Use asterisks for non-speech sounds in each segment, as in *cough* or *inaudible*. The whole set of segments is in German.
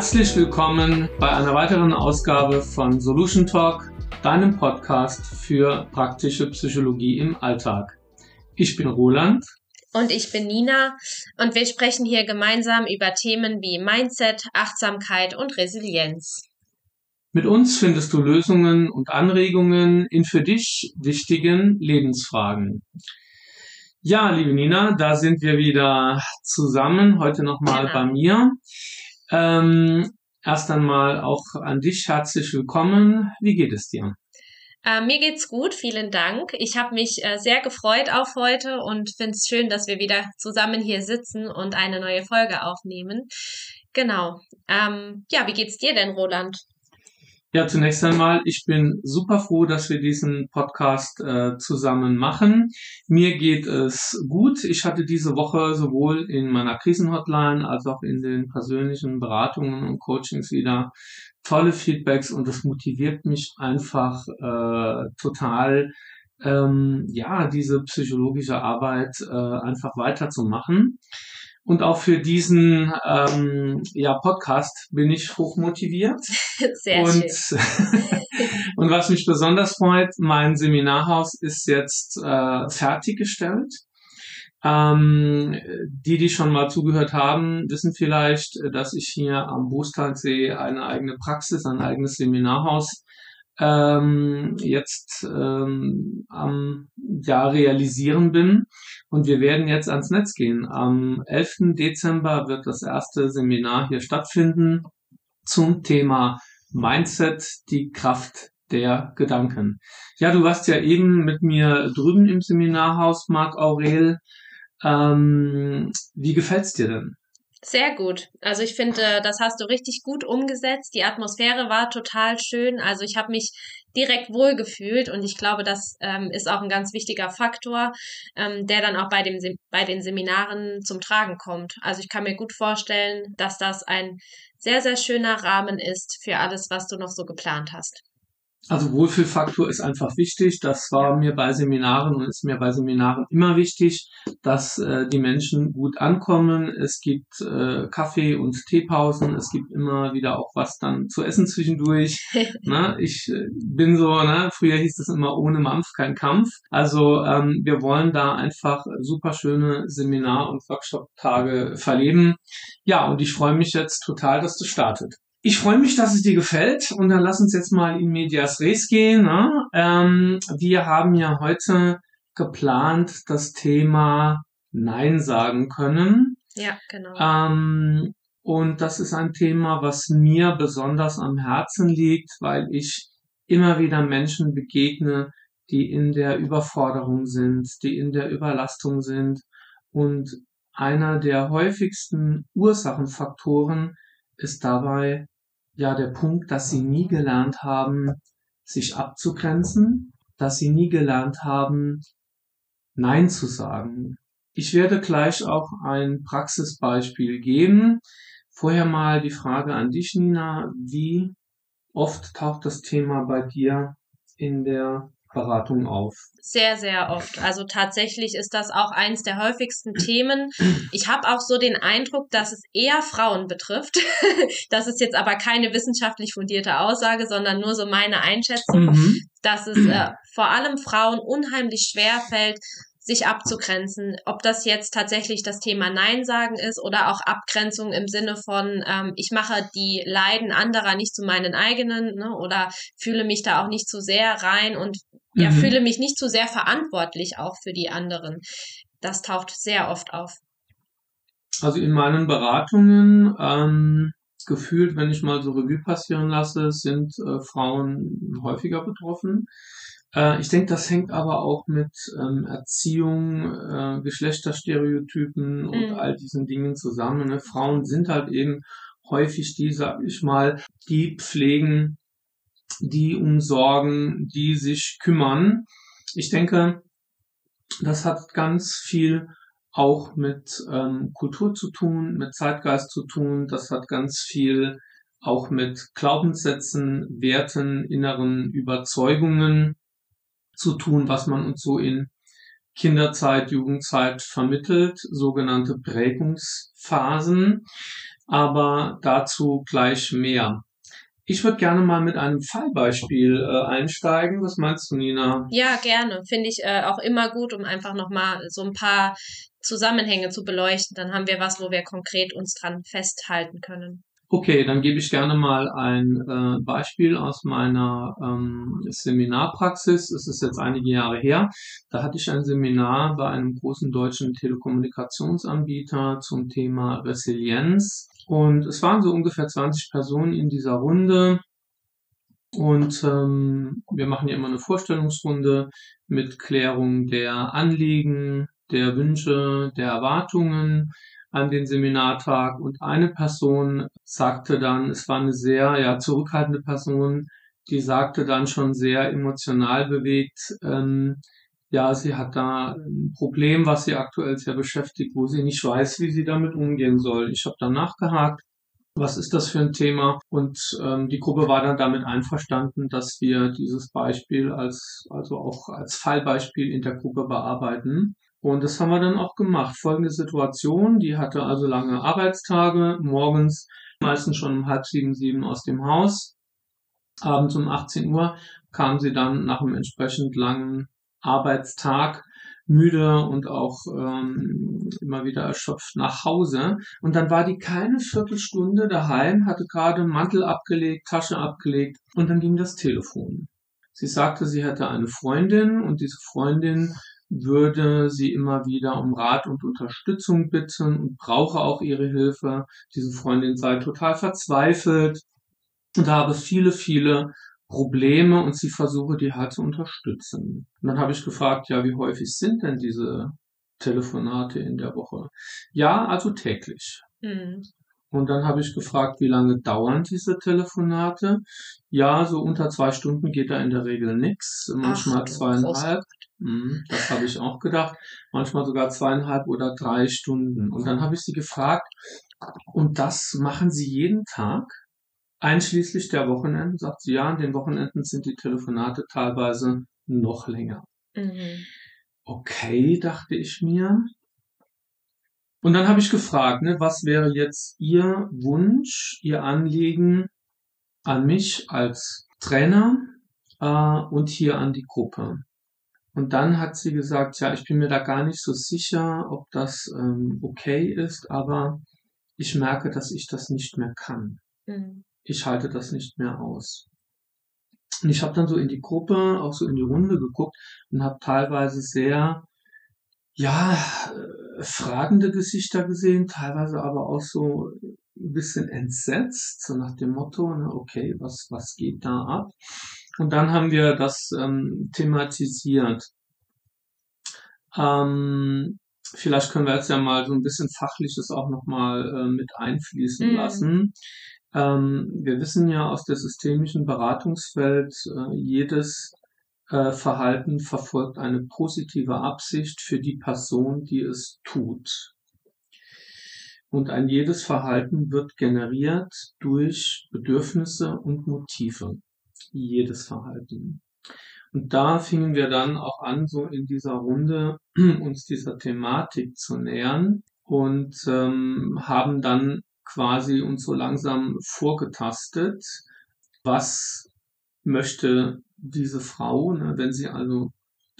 Herzlich willkommen bei einer weiteren Ausgabe von Solution Talk, deinem Podcast für praktische Psychologie im Alltag. Ich bin Roland. Und ich bin Nina und wir sprechen hier gemeinsam über Themen wie Mindset, Achtsamkeit und Resilienz. Mit uns findest du Lösungen und Anregungen in für dich wichtigen Lebensfragen. Ja, liebe Nina, da sind wir wieder zusammen, heute nochmal genau. bei mir. Ähm, erst einmal auch an dich herzlich willkommen. Wie geht es dir? Äh, mir geht's gut, vielen Dank. Ich habe mich äh, sehr gefreut auf heute und finde es schön, dass wir wieder zusammen hier sitzen und eine neue Folge aufnehmen. Genau. Ähm, ja, wie geht's dir denn, Roland? Ja, zunächst einmal, ich bin super froh, dass wir diesen Podcast äh, zusammen machen. Mir geht es gut. Ich hatte diese Woche sowohl in meiner Krisenhotline als auch in den persönlichen Beratungen und Coachings wieder tolle Feedbacks und das motiviert mich einfach äh, total, ähm, ja, diese psychologische Arbeit äh, einfach weiterzumachen. Und auch für diesen ähm, ja, Podcast bin ich hoch motiviert. *laughs* Sehr und, schön. *laughs* und was mich besonders freut, mein Seminarhaus ist jetzt äh, fertiggestellt. Ähm, die, die schon mal zugehört haben, wissen vielleicht, dass ich hier am Boostalsee eine eigene Praxis, ein eigenes Seminarhaus ähm, jetzt ähm, am Jahr realisieren bin. Und wir werden jetzt ans Netz gehen. Am 11. Dezember wird das erste Seminar hier stattfinden zum Thema Mindset, die Kraft der Gedanken. Ja, du warst ja eben mit mir drüben im Seminarhaus, Marc Aurel. Ähm, wie gefällt's dir denn? Sehr gut. Also ich finde, das hast du richtig gut umgesetzt. Die Atmosphäre war total schön. Also ich habe mich direkt wohlgefühlt und ich glaube, das ähm, ist auch ein ganz wichtiger Faktor, ähm, der dann auch bei, dem, bei den Seminaren zum Tragen kommt. Also ich kann mir gut vorstellen, dass das ein sehr, sehr schöner Rahmen ist für alles, was du noch so geplant hast. Also Wohlfühlfaktor ist einfach wichtig. Das war mir bei Seminaren und ist mir bei Seminaren immer wichtig, dass äh, die Menschen gut ankommen. Es gibt äh, Kaffee- und Teepausen. Es gibt immer wieder auch was dann zu essen zwischendurch. *laughs* ne? Ich äh, bin so, ne? früher hieß es immer ohne Mampf kein Kampf. Also ähm, wir wollen da einfach super schöne Seminar- und Workshop-Tage verleben. Ja, und ich freue mich jetzt total, dass das startet. Ich freue mich, dass es dir gefällt und dann lass uns jetzt mal in Medias Res gehen. Ne? Ähm, wir haben ja heute geplant das Thema Nein sagen können. Ja, genau. Ähm, und das ist ein Thema, was mir besonders am Herzen liegt, weil ich immer wieder Menschen begegne, die in der Überforderung sind, die in der Überlastung sind. Und einer der häufigsten Ursachenfaktoren ist dabei ja der Punkt, dass sie nie gelernt haben, sich abzugrenzen, dass sie nie gelernt haben, Nein zu sagen. Ich werde gleich auch ein Praxisbeispiel geben. Vorher mal die Frage an dich, Nina. Wie oft taucht das Thema bei dir in der Beratung auf? Sehr, sehr oft. Also tatsächlich ist das auch eins der häufigsten Themen. Ich habe auch so den Eindruck, dass es eher Frauen betrifft. *laughs* das ist jetzt aber keine wissenschaftlich fundierte Aussage, sondern nur so meine Einschätzung, mhm. dass es äh, vor allem Frauen unheimlich schwer fällt, sich abzugrenzen. Ob das jetzt tatsächlich das Thema Nein sagen ist oder auch Abgrenzung im Sinne von, ähm, ich mache die Leiden anderer nicht zu meinen eigenen ne, oder fühle mich da auch nicht zu sehr rein und mhm. ja, fühle mich nicht zu sehr verantwortlich auch für die anderen. Das taucht sehr oft auf. Also in meinen Beratungen ähm, gefühlt, wenn ich mal so Revue passieren lasse, sind äh, Frauen häufiger betroffen. Äh, ich denke, das hängt aber auch mit ähm, Erziehung, äh, Geschlechterstereotypen und mhm. all diesen Dingen zusammen. Ne? Frauen sind halt eben häufig die, sag ich mal, die pflegen, die umsorgen, die sich kümmern. Ich denke, das hat ganz viel auch mit ähm, Kultur zu tun, mit Zeitgeist zu tun. Das hat ganz viel auch mit Glaubenssätzen, Werten, inneren Überzeugungen zu tun, was man uns so in Kinderzeit, Jugendzeit vermittelt, sogenannte Prägungsphasen. aber dazu gleich mehr. Ich würde gerne mal mit einem Fallbeispiel äh, einsteigen. Was meinst du, Nina? Ja, gerne. Finde ich äh, auch immer gut, um einfach nochmal so ein paar Zusammenhänge zu beleuchten. Dann haben wir was, wo wir konkret uns dran festhalten können. Okay, dann gebe ich gerne mal ein äh, Beispiel aus meiner ähm, Seminarpraxis. Es ist jetzt einige Jahre her. Da hatte ich ein Seminar bei einem großen deutschen Telekommunikationsanbieter zum Thema Resilienz. Und es waren so ungefähr 20 Personen in dieser Runde. Und ähm, wir machen ja immer eine Vorstellungsrunde mit Klärung der Anliegen, der Wünsche, der Erwartungen an den Seminartag und eine Person sagte dann, es war eine sehr ja, zurückhaltende Person, die sagte dann schon sehr emotional bewegt, ähm, ja, sie hat da ein Problem, was sie aktuell sehr beschäftigt, wo sie nicht weiß, wie sie damit umgehen soll. Ich habe dann nachgehakt, was ist das für ein Thema? Und ähm, die Gruppe war dann damit einverstanden, dass wir dieses Beispiel als, also auch als Fallbeispiel in der Gruppe bearbeiten. Und das haben wir dann auch gemacht. Folgende Situation, die hatte also lange Arbeitstage, morgens meistens schon um halb sieben, sieben aus dem Haus. Abends um 18 Uhr kam sie dann nach einem entsprechend langen Arbeitstag müde und auch ähm, immer wieder erschöpft nach Hause. Und dann war die keine Viertelstunde daheim, hatte gerade Mantel abgelegt, Tasche abgelegt und dann ging das Telefon. Sie sagte, sie hätte eine Freundin und diese Freundin würde sie immer wieder um Rat und Unterstützung bitten und brauche auch ihre Hilfe. Diese Freundin sei total verzweifelt und habe viele, viele Probleme und sie versuche die halt zu unterstützen. Und dann habe ich gefragt, ja, wie häufig sind denn diese Telefonate in der Woche? Ja, also täglich. Mhm. Und dann habe ich gefragt, wie lange dauern diese Telefonate? Ja, so unter zwei Stunden geht da in der Regel nichts, manchmal Ach, zweieinhalb. Mhm, das habe ich auch gedacht. Manchmal sogar zweieinhalb oder drei Stunden. Und dann habe ich sie gefragt, und das machen Sie jeden Tag? Einschließlich der Wochenenden, sagt sie, ja, an den Wochenenden sind die Telefonate teilweise noch länger. Mhm. Okay, dachte ich mir. Und dann habe ich gefragt, ne, was wäre jetzt Ihr Wunsch, Ihr Anliegen an mich als Trainer äh, und hier an die Gruppe. Und dann hat sie gesagt, ja, ich bin mir da gar nicht so sicher, ob das ähm, okay ist, aber ich merke, dass ich das nicht mehr kann. Mhm. Ich halte das nicht mehr aus. Und ich habe dann so in die Gruppe, auch so in die Runde geguckt und habe teilweise sehr, ja, äh, fragende Gesichter gesehen, teilweise aber auch so ein bisschen entsetzt, so nach dem Motto, ne, okay, was, was geht da ab? Und dann haben wir das ähm, thematisiert. Ähm, vielleicht können wir jetzt ja mal so ein bisschen Fachliches auch nochmal äh, mit einfließen mhm. lassen. Ähm, wir wissen ja aus der systemischen Beratungswelt, äh, jedes Verhalten verfolgt eine positive Absicht für die Person, die es tut. Und ein jedes Verhalten wird generiert durch Bedürfnisse und Motive. Jedes Verhalten. Und da fingen wir dann auch an, so in dieser Runde *clears throat* uns dieser Thematik zu nähern und ähm, haben dann quasi uns so langsam vorgetastet, was möchte diese Frau, ne, wenn sie also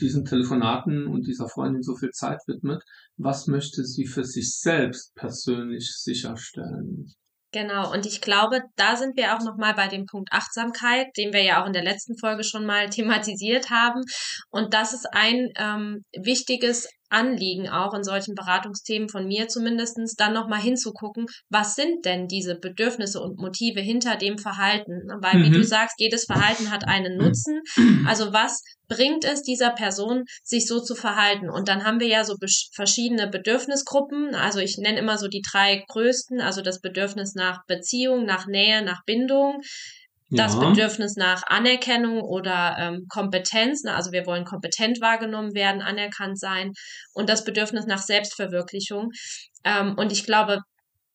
diesen Telefonaten und dieser Freundin so viel Zeit widmet, was möchte sie für sich selbst persönlich sicherstellen? Genau, und ich glaube, da sind wir auch nochmal bei dem Punkt Achtsamkeit, den wir ja auch in der letzten Folge schon mal *laughs* thematisiert haben. Und das ist ein ähm, wichtiges Anliegen auch in solchen Beratungsthemen von mir zumindestens dann nochmal hinzugucken, was sind denn diese Bedürfnisse und Motive hinter dem Verhalten? Weil, mhm. wie du mhm. sagst, jedes Verhalten hat einen Nutzen. Also was bringt es dieser Person, sich so zu verhalten? Und dann haben wir ja so verschiedene Bedürfnisgruppen. Also ich nenne immer so die drei größten, also das Bedürfnis nach Beziehung, nach Nähe, nach Bindung das ja. Bedürfnis nach Anerkennung oder ähm, Kompetenz, ne? also wir wollen kompetent wahrgenommen werden, anerkannt sein und das Bedürfnis nach Selbstverwirklichung. Ähm, und ich glaube,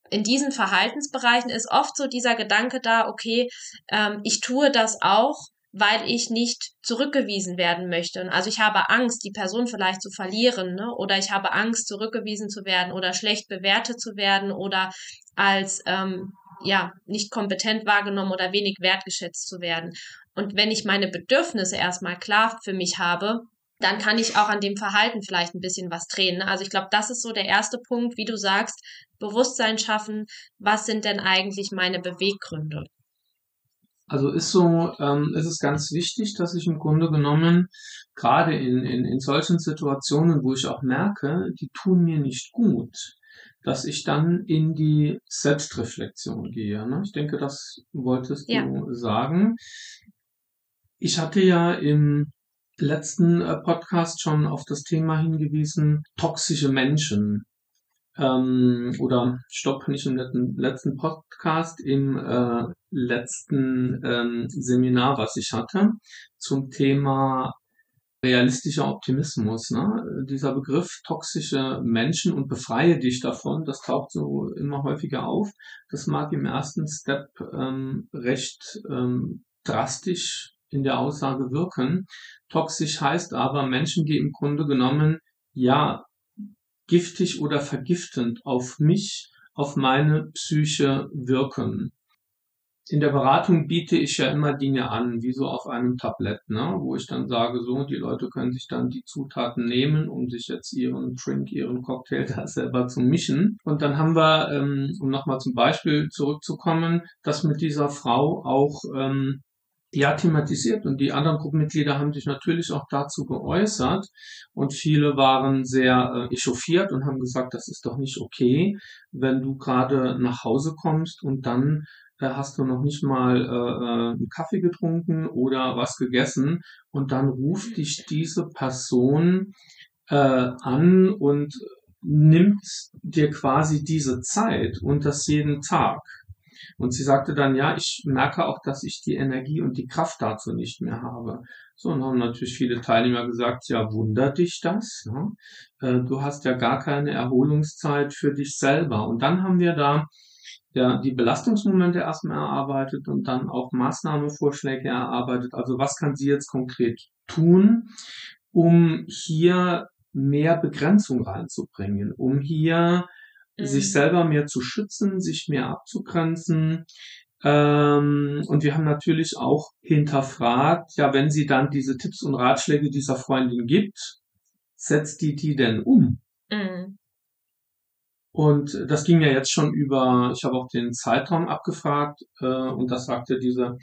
in diesen Verhaltensbereichen ist oft so dieser Gedanke da, okay, ähm, ich tue das auch, weil ich nicht zurückgewiesen werden möchte. Also ich habe Angst, die Person vielleicht zu verlieren, ne? oder ich habe Angst, zurückgewiesen zu werden oder schlecht bewertet zu werden oder als ähm, ja nicht kompetent wahrgenommen oder wenig wertgeschätzt zu werden. Und wenn ich meine Bedürfnisse erstmal klar für mich habe, dann kann ich auch an dem Verhalten vielleicht ein bisschen was drehen. Ne? Also ich glaube, das ist so der erste Punkt, wie du sagst, Bewusstsein schaffen, was sind denn eigentlich meine Beweggründe? Also ist so, ähm, ist es ganz wichtig, dass ich im Grunde genommen gerade in, in, in solchen Situationen, wo ich auch merke, die tun mir nicht gut, dass ich dann in die Selbstreflexion gehe. Ne? Ich denke, das wolltest ja. du sagen. Ich hatte ja im letzten äh, Podcast schon auf das Thema hingewiesen, toxische Menschen. Ähm, oder stopp, nicht im letzten, letzten Podcast, im äh, letzten ähm, Seminar, was ich hatte, zum Thema realistischer Optimismus. Ne? Dieser Begriff toxische Menschen und befreie dich davon, das taucht so immer häufiger auf. Das mag im ersten Step ähm, recht ähm, drastisch in der Aussage wirken. Toxisch heißt aber Menschen, die im Grunde genommen ja giftig oder vergiftend auf mich, auf meine Psyche wirken. In der Beratung biete ich ja immer Dinge an, wie so auf einem Tablett, ne? wo ich dann sage, so, die Leute können sich dann die Zutaten nehmen, um sich jetzt ihren Drink, ihren Cocktail *laughs* da selber zu mischen. Und dann haben wir, ähm, um nochmal zum Beispiel zurückzukommen, dass mit dieser Frau auch ähm, ja thematisiert und die anderen Gruppenmitglieder haben sich natürlich auch dazu geäußert und viele waren sehr äh, echauffiert und haben gesagt, das ist doch nicht okay, wenn du gerade nach Hause kommst und dann hast du noch nicht mal äh, äh einen Kaffee getrunken oder was gegessen und dann ruft dich diese Person äh, an und nimmt dir quasi diese Zeit und das jeden Tag. Und sie sagte dann, ja, ich merke auch, dass ich die Energie und die Kraft dazu nicht mehr habe. So, und haben natürlich viele Teilnehmer gesagt, ja, wundert dich das? Ne? Äh, du hast ja gar keine Erholungszeit für dich selber. Und dann haben wir da ja, die Belastungsmomente erstmal erarbeitet und dann auch Maßnahmevorschläge erarbeitet. Also was kann sie jetzt konkret tun, um hier mehr Begrenzung reinzubringen, um hier mhm. sich selber mehr zu schützen, sich mehr abzugrenzen. Ähm, und wir haben natürlich auch hinterfragt, ja, wenn sie dann diese Tipps und Ratschläge dieser Freundin gibt, setzt die die denn um? Mhm. Und das ging ja jetzt schon über, ich habe auch den Zeitraum abgefragt äh, und das sagte diese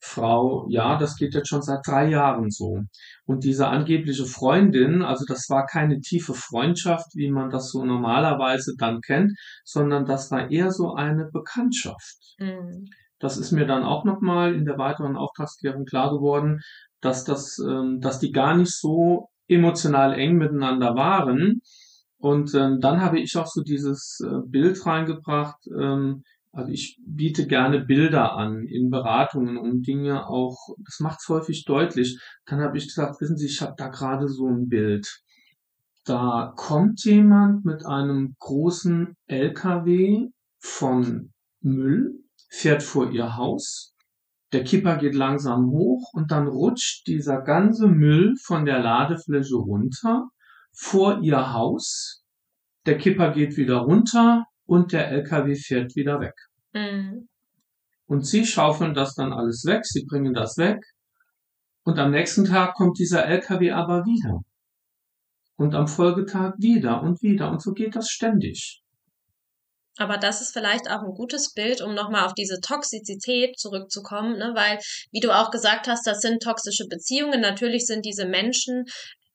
Frau, ja, das geht jetzt schon seit drei Jahren so. Und diese angebliche Freundin, also das war keine tiefe Freundschaft, wie man das so normalerweise dann kennt, sondern das war eher so eine Bekanntschaft. Mhm. Das ist mir dann auch nochmal in der weiteren Auftragsklärung klar geworden, dass das, ähm, dass die gar nicht so emotional eng miteinander waren. Und ähm, dann habe ich auch so dieses äh, Bild reingebracht, ähm, also ich biete gerne Bilder an in Beratungen, um Dinge auch, das macht es häufig deutlich. Dann habe ich gesagt, wissen Sie, ich habe da gerade so ein Bild. Da kommt jemand mit einem großen LKW von Müll, fährt vor ihr Haus, der Kipper geht langsam hoch und dann rutscht dieser ganze Müll von der Ladefläche runter vor ihr Haus. Der Kipper geht wieder runter und der LKW fährt wieder weg. Mhm. Und sie schaufeln das dann alles weg, sie bringen das weg. Und am nächsten Tag kommt dieser LKW aber wieder. Und am Folgetag wieder und wieder. Und so geht das ständig. Aber das ist vielleicht auch ein gutes Bild, um nochmal auf diese Toxizität zurückzukommen, ne? weil, wie du auch gesagt hast, das sind toxische Beziehungen. Natürlich sind diese Menschen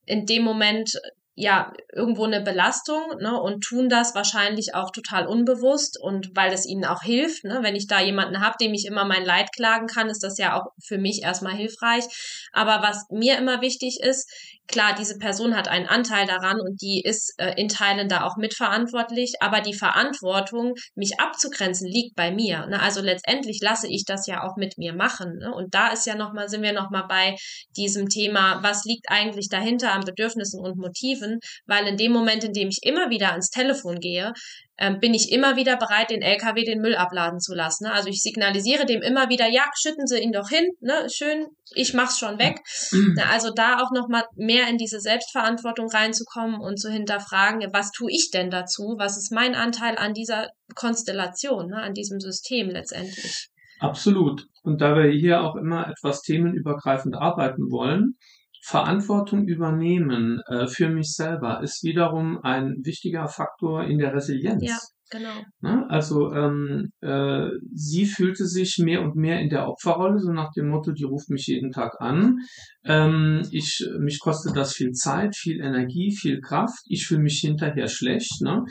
in dem Moment ja irgendwo eine Belastung ne, und tun das wahrscheinlich auch total unbewusst und weil es ihnen auch hilft. Ne, wenn ich da jemanden habe, dem ich immer mein Leid klagen kann, ist das ja auch für mich erstmal hilfreich. Aber was mir immer wichtig ist, klar, diese Person hat einen Anteil daran und die ist äh, in Teilen da auch mitverantwortlich, aber die Verantwortung, mich abzugrenzen, liegt bei mir. Ne? Also letztendlich lasse ich das ja auch mit mir machen. Ne? Und da ist ja noch mal, sind wir nochmal bei diesem Thema, was liegt eigentlich dahinter an Bedürfnissen und Motiven, weil in dem Moment, in dem ich immer wieder ans Telefon gehe, ähm, bin ich immer wieder bereit, den LKW den Müll abladen zu lassen. Ne? Also ich signalisiere dem immer wieder, ja, schütten Sie ihn doch hin, ne? schön, ich mach's schon weg. Mhm. Also da auch nochmal mehr in diese Selbstverantwortung reinzukommen und zu hinterfragen, was tue ich denn dazu? Was ist mein Anteil an dieser Konstellation, ne? an diesem System letztendlich? Absolut. Und da wir hier auch immer etwas themenübergreifend arbeiten wollen, Verantwortung übernehmen äh, für mich selber ist wiederum ein wichtiger Faktor in der Resilienz. Ja, genau. Ne? Also ähm, äh, sie fühlte sich mehr und mehr in der Opferrolle, so nach dem Motto, die ruft mich jeden Tag an. Ähm, ich, mich kostet das viel Zeit, viel Energie, viel Kraft. Ich fühle mich hinterher schlecht. Ne?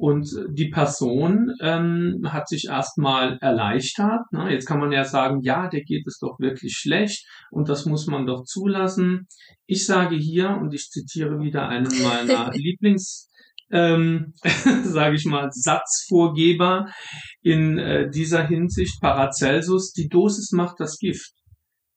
Und die Person ähm, hat sich erstmal erleichtert. Ne? Jetzt kann man ja sagen, ja, der geht es doch wirklich schlecht und das muss man doch zulassen. Ich sage hier, und ich zitiere wieder einen meiner *laughs* Lieblings, ähm, *laughs* sage ich mal, Satzvorgeber in äh, dieser Hinsicht, Paracelsus, die Dosis macht das Gift.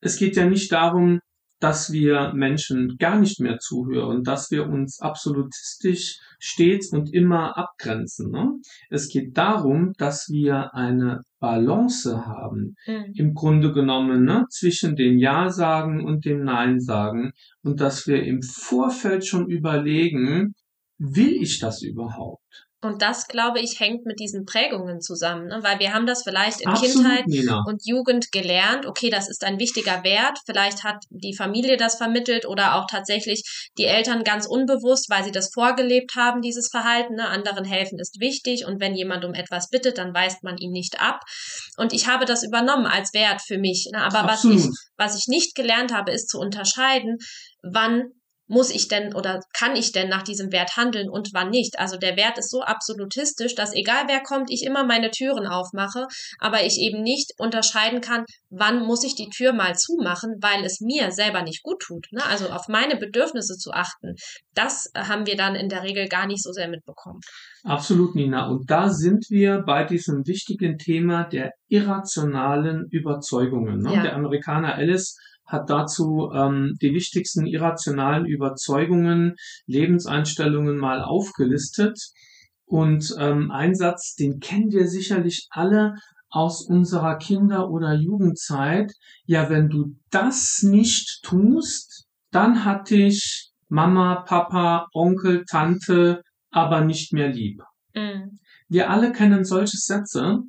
Es geht ja nicht darum, dass wir Menschen gar nicht mehr zuhören, dass wir uns absolutistisch stets und immer abgrenzen. Ne? Es geht darum, dass wir eine Balance haben, mhm. im Grunde genommen, ne, zwischen dem Ja sagen und dem Nein sagen und dass wir im Vorfeld schon überlegen, will ich das überhaupt? Und das, glaube ich, hängt mit diesen Prägungen zusammen, ne? weil wir haben das vielleicht in Absolut, Kindheit Nina. und Jugend gelernt. Okay, das ist ein wichtiger Wert. Vielleicht hat die Familie das vermittelt oder auch tatsächlich die Eltern ganz unbewusst, weil sie das vorgelebt haben, dieses Verhalten. Ne? Anderen helfen ist wichtig und wenn jemand um etwas bittet, dann weist man ihn nicht ab. Und ich habe das übernommen als Wert für mich. Ne? Aber was ich, was ich nicht gelernt habe, ist zu unterscheiden, wann muss ich denn oder kann ich denn nach diesem Wert handeln und wann nicht? Also der Wert ist so absolutistisch, dass egal wer kommt, ich immer meine Türen aufmache, aber ich eben nicht unterscheiden kann, wann muss ich die Tür mal zumachen, weil es mir selber nicht gut tut. Ne? Also auf meine Bedürfnisse zu achten, das haben wir dann in der Regel gar nicht so sehr mitbekommen. Absolut, Nina. Und da sind wir bei diesem wichtigen Thema der irrationalen Überzeugungen. Ne? Ja. Der Amerikaner Alice hat dazu ähm, die wichtigsten irrationalen Überzeugungen, Lebenseinstellungen mal aufgelistet. Und ähm, ein Satz, den kennen wir sicherlich alle aus unserer Kinder- oder Jugendzeit. Ja, wenn du das nicht tust, dann hat dich Mama, Papa, Onkel, Tante aber nicht mehr lieb. Mhm. Wir alle kennen solche Sätze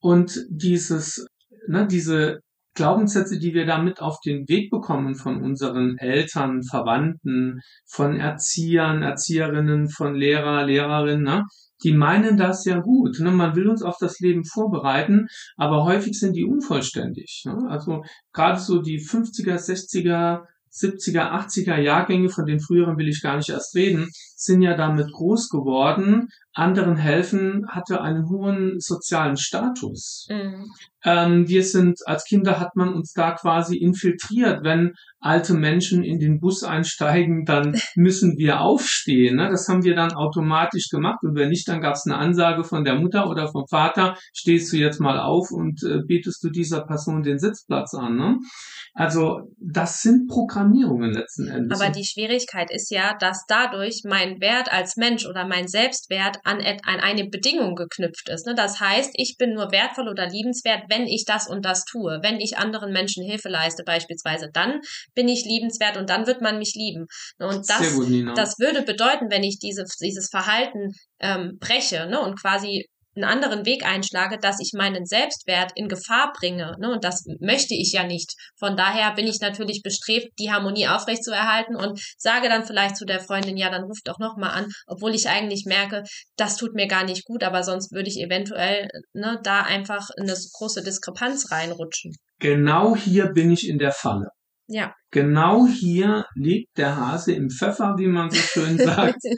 und dieses, ne, diese Glaubenssätze, die wir da mit auf den Weg bekommen von unseren Eltern, Verwandten, von Erziehern, Erzieherinnen, von Lehrer, Lehrerinnen, ne? die meinen das ja gut. Ne? Man will uns auf das Leben vorbereiten, aber häufig sind die unvollständig. Ne? Also gerade so die 50er, 60er, 70er, 80er Jahrgänge, von den früheren will ich gar nicht erst reden, sind ja damit groß geworden. Anderen helfen hatte einen hohen sozialen Status. Mhm. Ähm, wir sind, als Kinder hat man uns da quasi infiltriert. Wenn alte Menschen in den Bus einsteigen, dann *laughs* müssen wir aufstehen. Ne? Das haben wir dann automatisch gemacht. Und wenn nicht, dann gab es eine Ansage von der Mutter oder vom Vater, stehst du jetzt mal auf und äh, bietest du dieser Person den Sitzplatz an. Ne? Also das sind Programmierungen letzten Endes. Aber die Schwierigkeit ist ja, dass dadurch mein Wert als Mensch oder mein Selbstwert an, an eine Bedingung geknüpft ist. Ne? Das heißt, ich bin nur wertvoll oder liebenswert, wenn ich das und das tue. Wenn ich anderen Menschen Hilfe leiste beispielsweise, dann bin ich liebenswert und dann wird man mich lieben. Ne? Und das, gut, das würde bedeuten, wenn ich diese, dieses Verhalten ähm, breche ne, und quasi einen anderen Weg einschlage, dass ich meinen Selbstwert in Gefahr bringe. Ne? Und das möchte ich ja nicht. Von daher bin ich natürlich bestrebt, die Harmonie aufrechtzuerhalten und sage dann vielleicht zu der Freundin, ja, dann ruft doch nochmal an, obwohl ich eigentlich merke, das tut mir gar nicht gut, aber sonst würde ich eventuell ne, da einfach in eine große Diskrepanz reinrutschen. Genau hier bin ich in der Falle. Ja. Genau hier liegt der Hase im Pfeffer, wie man so schön sagt. *laughs*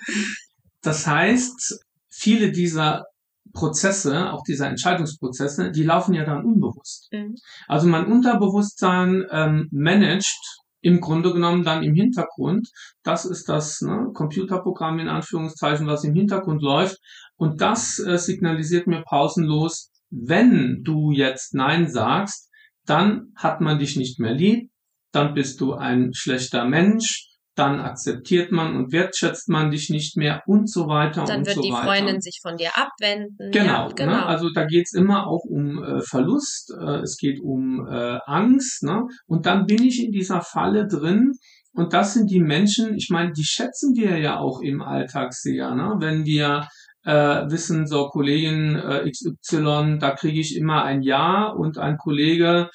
Das heißt, viele dieser Prozesse, auch diese Entscheidungsprozesse, die laufen ja dann unbewusst. Mhm. Also mein Unterbewusstsein ähm, managt im Grunde genommen dann im Hintergrund. Das ist das ne, Computerprogramm in Anführungszeichen, was im Hintergrund läuft. Und das äh, signalisiert mir pausenlos, wenn du jetzt Nein sagst, dann hat man dich nicht mehr lieb, dann bist du ein schlechter Mensch, dann akzeptiert man und wertschätzt man dich nicht mehr und so weiter Dann und wird so die weiter. Freundin sich von dir abwenden. Genau, ja, genau. Ne? also da geht's immer auch um äh, Verlust, äh, es geht um äh, Angst, ne? und dann bin ich in dieser Falle drin. Und das sind die Menschen, ich meine, die schätzen wir ja auch im Alltag sehr, ne? wenn wir äh, wissen, so Kollegin äh, XY, da kriege ich immer ein Ja und ein Kollege,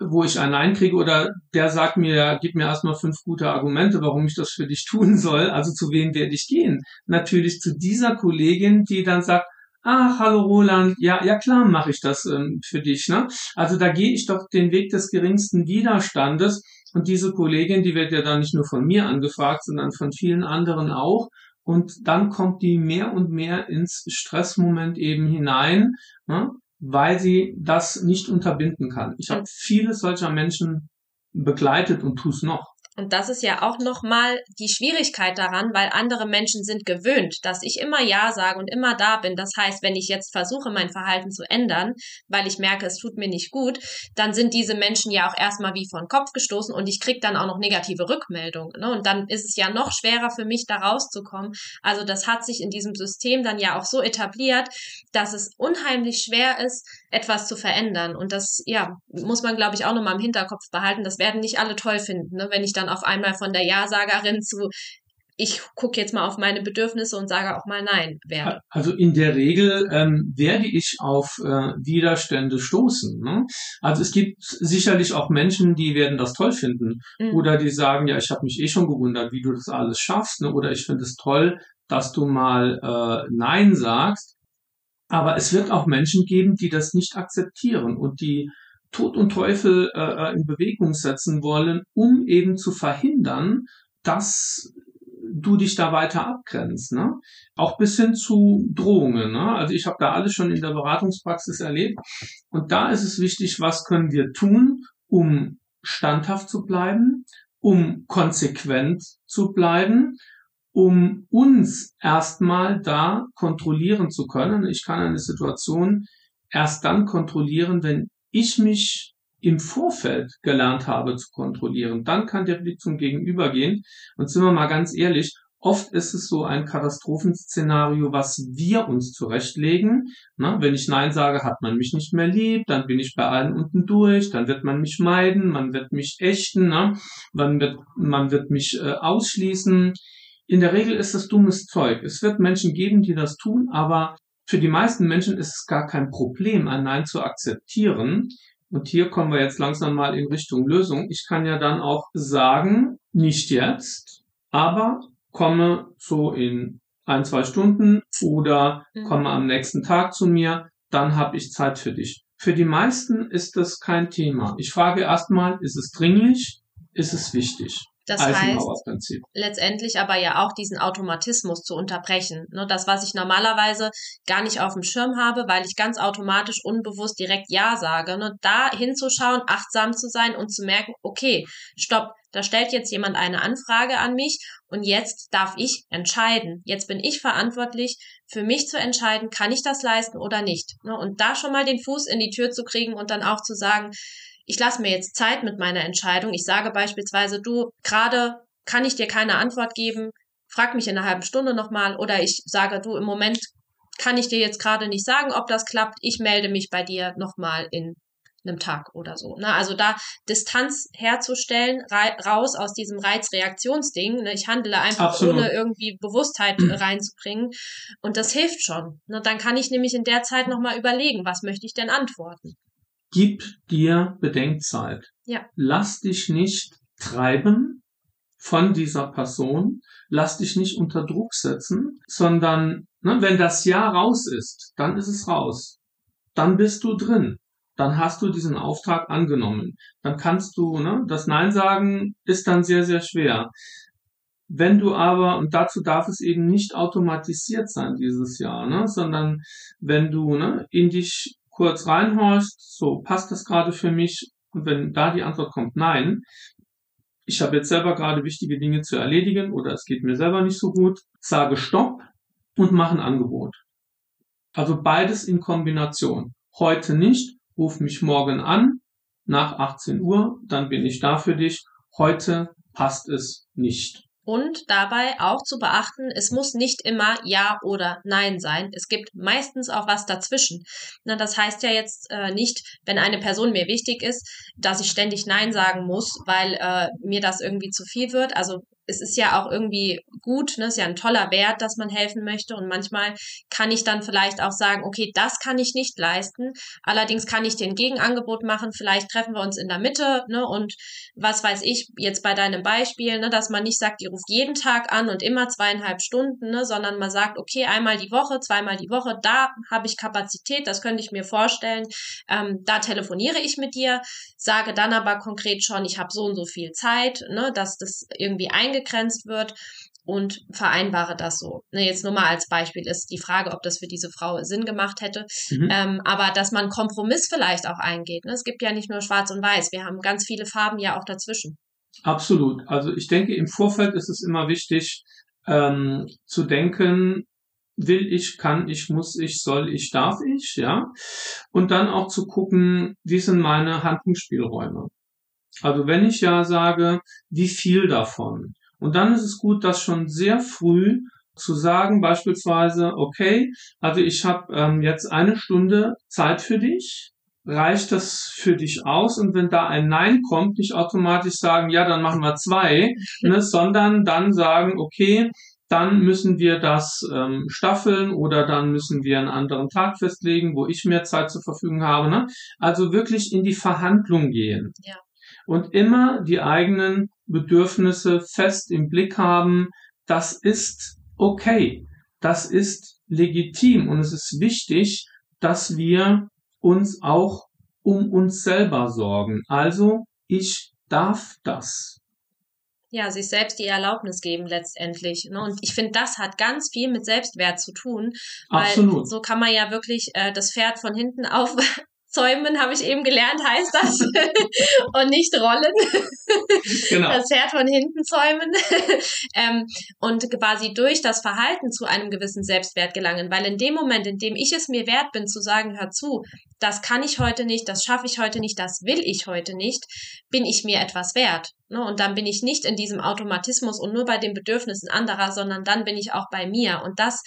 wo ich ein Nein kriege oder der sagt mir, gib mir erstmal fünf gute Argumente, warum ich das für dich *laughs* tun soll. Also zu wem werde ich gehen? Natürlich zu dieser Kollegin, die dann sagt, Ach, hallo Roland, ja, ja klar mache ich das ähm, für dich. Ne? Also da gehe ich doch den Weg des geringsten Widerstandes. Und diese Kollegin, die wird ja dann nicht nur von mir angefragt, sondern von vielen anderen auch. Und dann kommt die mehr und mehr ins Stressmoment eben hinein, ne? Weil sie das nicht unterbinden kann. Ich habe viele solcher Menschen begleitet und tue es noch. Und das ist ja auch nochmal die Schwierigkeit daran, weil andere Menschen sind gewöhnt, dass ich immer Ja sage und immer da bin. Das heißt, wenn ich jetzt versuche, mein Verhalten zu ändern, weil ich merke, es tut mir nicht gut, dann sind diese Menschen ja auch erstmal wie vor den Kopf gestoßen und ich kriege dann auch noch negative Rückmeldungen. Ne? Und dann ist es ja noch schwerer für mich, da rauszukommen. Also das hat sich in diesem System dann ja auch so etabliert, dass es unheimlich schwer ist, etwas zu verändern. Und das, ja, muss man, glaube ich, auch nochmal im Hinterkopf behalten. Das werden nicht alle toll finden, ne? wenn ich dann auf einmal von der Ja-Sagerin zu ich gucke jetzt mal auf meine Bedürfnisse und sage auch mal Nein werde. Also in der Regel ähm, werde ich auf äh, Widerstände stoßen. Ne? Also es gibt sicherlich auch Menschen, die werden das toll finden Mhm. oder die sagen, ja, ich habe mich eh schon gewundert, wie du das alles schaffst. Ne? Oder ich finde es toll, dass du mal äh, Nein sagst. Aber es wird auch Menschen geben, die das nicht akzeptieren und die Tod und Teufel äh, in Bewegung setzen wollen, um eben zu verhindern, dass du dich da weiter abgrenzt. Ne? Auch bis hin zu Drohungen. Ne? Also ich habe da alles schon in der Beratungspraxis erlebt. Und da ist es wichtig, was können wir tun, um standhaft zu bleiben, um konsequent zu bleiben, um uns erstmal da kontrollieren zu können. Ich kann eine Situation erst dann kontrollieren, wenn ich mich im Vorfeld gelernt habe zu kontrollieren. Dann kann der Blick zum Gegenüber gehen. Und sind wir mal ganz ehrlich, oft ist es so ein Katastrophenszenario, was wir uns zurechtlegen. Na, wenn ich Nein sage, hat man mich nicht mehr lieb, dann bin ich bei allen unten durch, dann wird man mich meiden, man wird mich ächten, na, man, wird, man wird mich äh, ausschließen. In der Regel ist das dummes Zeug. Es wird Menschen geben, die das tun, aber für die meisten Menschen ist es gar kein Problem, ein Nein zu akzeptieren. Und hier kommen wir jetzt langsam mal in Richtung Lösung. Ich kann ja dann auch sagen, nicht jetzt, aber komme so in ein, zwei Stunden oder Mhm. komme am nächsten Tag zu mir, dann habe ich Zeit für dich. Für die meisten ist das kein Thema. Ich frage erstmal, ist es dringlich? Ist es wichtig? Das heißt, letztendlich aber ja auch diesen Automatismus zu unterbrechen. Ne, das, was ich normalerweise gar nicht auf dem Schirm habe, weil ich ganz automatisch unbewusst direkt Ja sage. Ne, da hinzuschauen, achtsam zu sein und zu merken, okay, stopp, da stellt jetzt jemand eine Anfrage an mich und jetzt darf ich entscheiden. Jetzt bin ich verantwortlich, für mich zu entscheiden, kann ich das leisten oder nicht. Ne, und da schon mal den Fuß in die Tür zu kriegen und dann auch zu sagen, ich lasse mir jetzt Zeit mit meiner Entscheidung. Ich sage beispielsweise, du, gerade kann ich dir keine Antwort geben, frag mich in einer halben Stunde nochmal oder ich sage, du, im Moment kann ich dir jetzt gerade nicht sagen, ob das klappt. Ich melde mich bei dir nochmal in einem Tag oder so. Ne? Also da Distanz herzustellen, raus aus diesem Reizreaktionsding. Ne? Ich handle einfach Absolut. ohne irgendwie Bewusstheit äh, reinzubringen. Und das hilft schon. Ne? Dann kann ich nämlich in der Zeit nochmal überlegen, was möchte ich denn antworten. Gib dir Bedenkzeit. Ja. Lass dich nicht treiben von dieser Person. Lass dich nicht unter Druck setzen, sondern ne, wenn das Ja raus ist, dann ist es raus. Dann bist du drin. Dann hast du diesen Auftrag angenommen. Dann kannst du, ne, das Nein sagen ist dann sehr, sehr schwer. Wenn du aber, und dazu darf es eben nicht automatisiert sein dieses Jahr, ne, sondern wenn du ne, in dich kurz reinhorchst, so passt das gerade für mich, und wenn da die Antwort kommt, nein, ich habe jetzt selber gerade wichtige Dinge zu erledigen oder es geht mir selber nicht so gut, sage Stopp und mache ein Angebot. Also beides in Kombination. Heute nicht, ruf mich morgen an nach 18 Uhr, dann bin ich da für dich. Heute passt es nicht. Und dabei auch zu beachten, es muss nicht immer Ja oder Nein sein. Es gibt meistens auch was dazwischen. Na, das heißt ja jetzt äh, nicht, wenn eine Person mir wichtig ist, dass ich ständig Nein sagen muss, weil äh, mir das irgendwie zu viel wird. Also es ist ja auch irgendwie gut, ne, ist ja ein toller Wert, dass man helfen möchte. Und manchmal kann ich dann vielleicht auch sagen, okay, das kann ich nicht leisten. Allerdings kann ich den Gegenangebot machen. Vielleicht treffen wir uns in der Mitte, ne, und was weiß ich, jetzt bei deinem Beispiel, ne, dass man nicht sagt, die ruft jeden Tag an und immer zweieinhalb Stunden, ne, sondern man sagt, okay, einmal die Woche, zweimal die Woche, da habe ich Kapazität, das könnte ich mir vorstellen. Ähm, da telefoniere ich mit dir, sage dann aber konkret schon, ich habe so und so viel Zeit, ne, dass das irgendwie eingegrenzt wird und vereinbare das so. Ne, jetzt nur mal als Beispiel ist die Frage, ob das für diese Frau Sinn gemacht hätte. Mhm. Ähm, aber dass man Kompromiss vielleicht auch eingeht. Ne? Es gibt ja nicht nur Schwarz und Weiß, wir haben ganz viele Farben ja auch dazwischen. Absolut. Also ich denke, im Vorfeld ist es immer wichtig ähm, zu denken, will ich, kann ich, muss ich, soll ich, darf ich, ja. Und dann auch zu gucken, wie sind meine Handlungsspielräume. Also wenn ich ja sage, wie viel davon? Und dann ist es gut, das schon sehr früh zu sagen, beispielsweise, okay, also ich habe ähm, jetzt eine Stunde Zeit für dich. Reicht das für dich aus? Und wenn da ein Nein kommt, nicht automatisch sagen, ja, dann machen wir zwei, *laughs* ne, sondern dann sagen, okay, dann müssen wir das ähm, staffeln oder dann müssen wir einen anderen Tag festlegen, wo ich mehr Zeit zur Verfügung habe. Ne? Also wirklich in die Verhandlung gehen. Ja. Und immer die eigenen Bedürfnisse fest im Blick haben. Das ist okay. Das ist legitim. Und es ist wichtig, dass wir uns auch um uns selber sorgen. Also ich darf das ja, sich selbst die Erlaubnis geben letztendlich. Ne? Und ich finde, das hat ganz viel mit Selbstwert zu tun, weil Absolut. so kann man ja wirklich äh, das Pferd von hinten auf Zäumen, habe ich eben gelernt, heißt das. *laughs* und nicht rollen. *laughs* genau. Das Pferd von hinten zäumen. *laughs* ähm, und quasi durch das Verhalten zu einem gewissen Selbstwert gelangen. Weil in dem Moment, in dem ich es mir wert bin, zu sagen, hör zu, das kann ich heute nicht, das schaffe ich heute nicht, das will ich heute nicht, bin ich mir etwas wert. Ne? Und dann bin ich nicht in diesem Automatismus und nur bei den Bedürfnissen anderer, sondern dann bin ich auch bei mir. Und das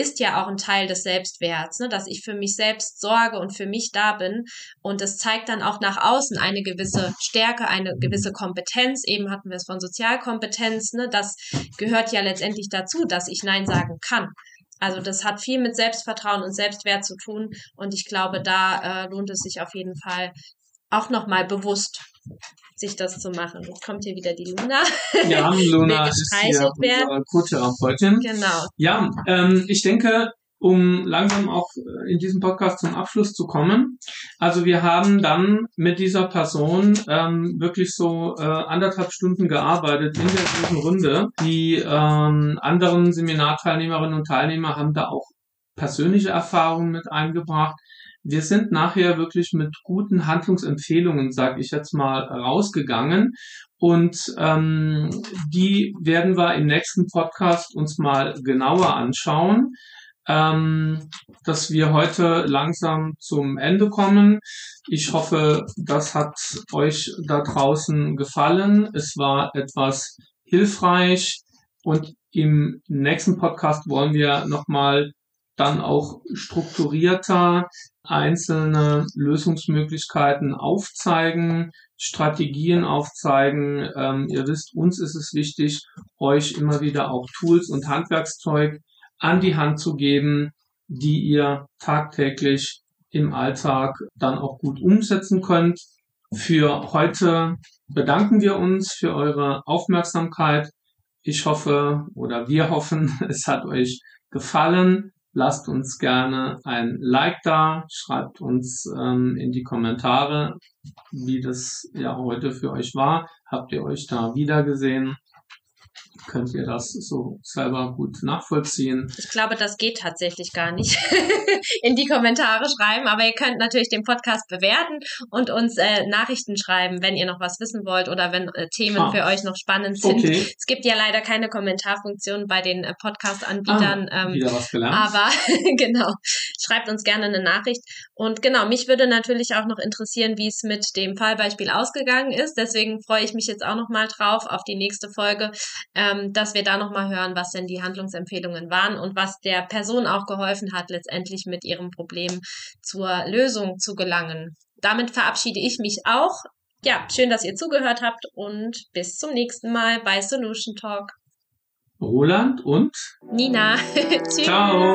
ist ja auch ein Teil des Selbstwerts, ne? dass ich für mich selbst sorge und für mich da bin. Und es zeigt dann auch nach außen eine gewisse Stärke, eine gewisse Kompetenz. Eben hatten wir es von Sozialkompetenz. Ne? Das gehört ja letztendlich dazu, dass ich Nein sagen kann. Also das hat viel mit Selbstvertrauen und Selbstwert zu tun. Und ich glaube, da äh, lohnt es sich auf jeden Fall auch nochmal bewusst sich das zu machen. Jetzt kommt hier wieder die Luna. Ja, *laughs* Luna ist hier unsere Co-Therapeutin. Genau. Ja, ähm, ich denke, um langsam auch in diesem Podcast zum Abschluss zu kommen. Also wir haben dann mit dieser Person ähm, wirklich so äh, anderthalb Stunden gearbeitet in der großen Runde. Die ähm, anderen Seminarteilnehmerinnen und Teilnehmer haben da auch persönliche Erfahrungen mit eingebracht wir sind nachher wirklich mit guten Handlungsempfehlungen, sage ich jetzt mal, rausgegangen. Und ähm, die werden wir im nächsten Podcast uns mal genauer anschauen. Ähm, dass wir heute langsam zum Ende kommen. Ich hoffe, das hat euch da draußen gefallen. Es war etwas hilfreich und im nächsten Podcast wollen wir nochmal dann auch strukturierter einzelne Lösungsmöglichkeiten aufzeigen, Strategien aufzeigen. Ähm, ihr wisst, uns ist es wichtig, euch immer wieder auch Tools und Handwerkszeug an die Hand zu geben, die ihr tagtäglich im Alltag dann auch gut umsetzen könnt. Für heute bedanken wir uns für eure Aufmerksamkeit. Ich hoffe oder wir hoffen, *laughs* es hat euch gefallen. Lasst uns gerne ein Like da, schreibt uns ähm, in die Kommentare, wie das ja heute für euch war. Habt ihr euch da wiedergesehen? Könnt ihr das so selber gut nachvollziehen. Ich glaube, das geht tatsächlich gar nicht *laughs* in die Kommentare schreiben, aber ihr könnt natürlich den Podcast bewerten und uns äh, Nachrichten schreiben, wenn ihr noch was wissen wollt oder wenn äh, Themen ah. für euch noch spannend sind. Okay. Es gibt ja leider keine Kommentarfunktion bei den äh, Podcast-Anbietern. Ah, ähm, wieder was gelernt. Aber *laughs* genau, schreibt uns gerne eine Nachricht. Und genau, mich würde natürlich auch noch interessieren, wie es mit dem Fallbeispiel ausgegangen ist. Deswegen freue ich mich jetzt auch noch mal drauf auf die nächste Folge. Ähm, ähm, dass wir da nochmal hören, was denn die Handlungsempfehlungen waren und was der Person auch geholfen hat, letztendlich mit ihrem Problem zur Lösung zu gelangen. Damit verabschiede ich mich auch. Ja, schön, dass ihr zugehört habt und bis zum nächsten Mal bei Solution Talk. Roland und Nina. *laughs* Tschüss. Ciao.